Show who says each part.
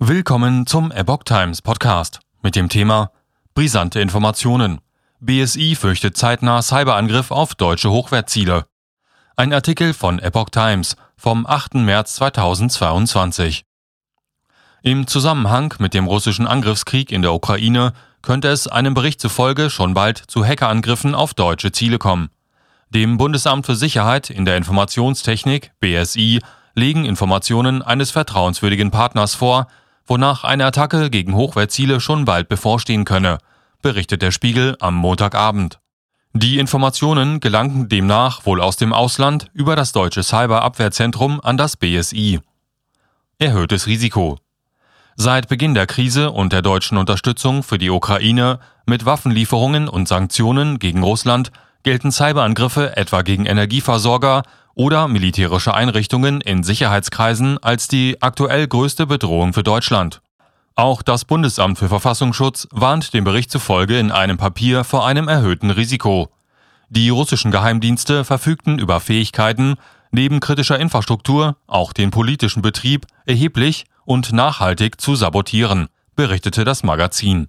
Speaker 1: Willkommen zum Epoch Times Podcast mit dem Thema Brisante Informationen. BSI fürchtet zeitnah Cyberangriff auf deutsche Hochwertziele. Ein Artikel von Epoch Times vom 8. März 2022. Im Zusammenhang mit dem russischen Angriffskrieg in der Ukraine könnte es einem Bericht zufolge schon bald zu Hackerangriffen auf deutsche Ziele kommen. Dem Bundesamt für Sicherheit in der Informationstechnik BSI legen Informationen eines vertrauenswürdigen Partners vor, wonach eine Attacke gegen Hochwertziele schon bald bevorstehen könne, berichtet der Spiegel am Montagabend. Die Informationen gelangten demnach wohl aus dem Ausland über das deutsche Cyberabwehrzentrum an das BSI. Erhöhtes Risiko. Seit Beginn der Krise und der deutschen Unterstützung für die Ukraine mit Waffenlieferungen und Sanktionen gegen Russland gelten Cyberangriffe etwa gegen Energieversorger oder militärische Einrichtungen in Sicherheitskreisen als die aktuell größte Bedrohung für Deutschland. Auch das Bundesamt für Verfassungsschutz warnt dem Bericht zufolge in einem Papier vor einem erhöhten Risiko. Die russischen Geheimdienste verfügten über Fähigkeiten, neben kritischer Infrastruktur auch den politischen Betrieb erheblich und nachhaltig zu sabotieren, berichtete das Magazin.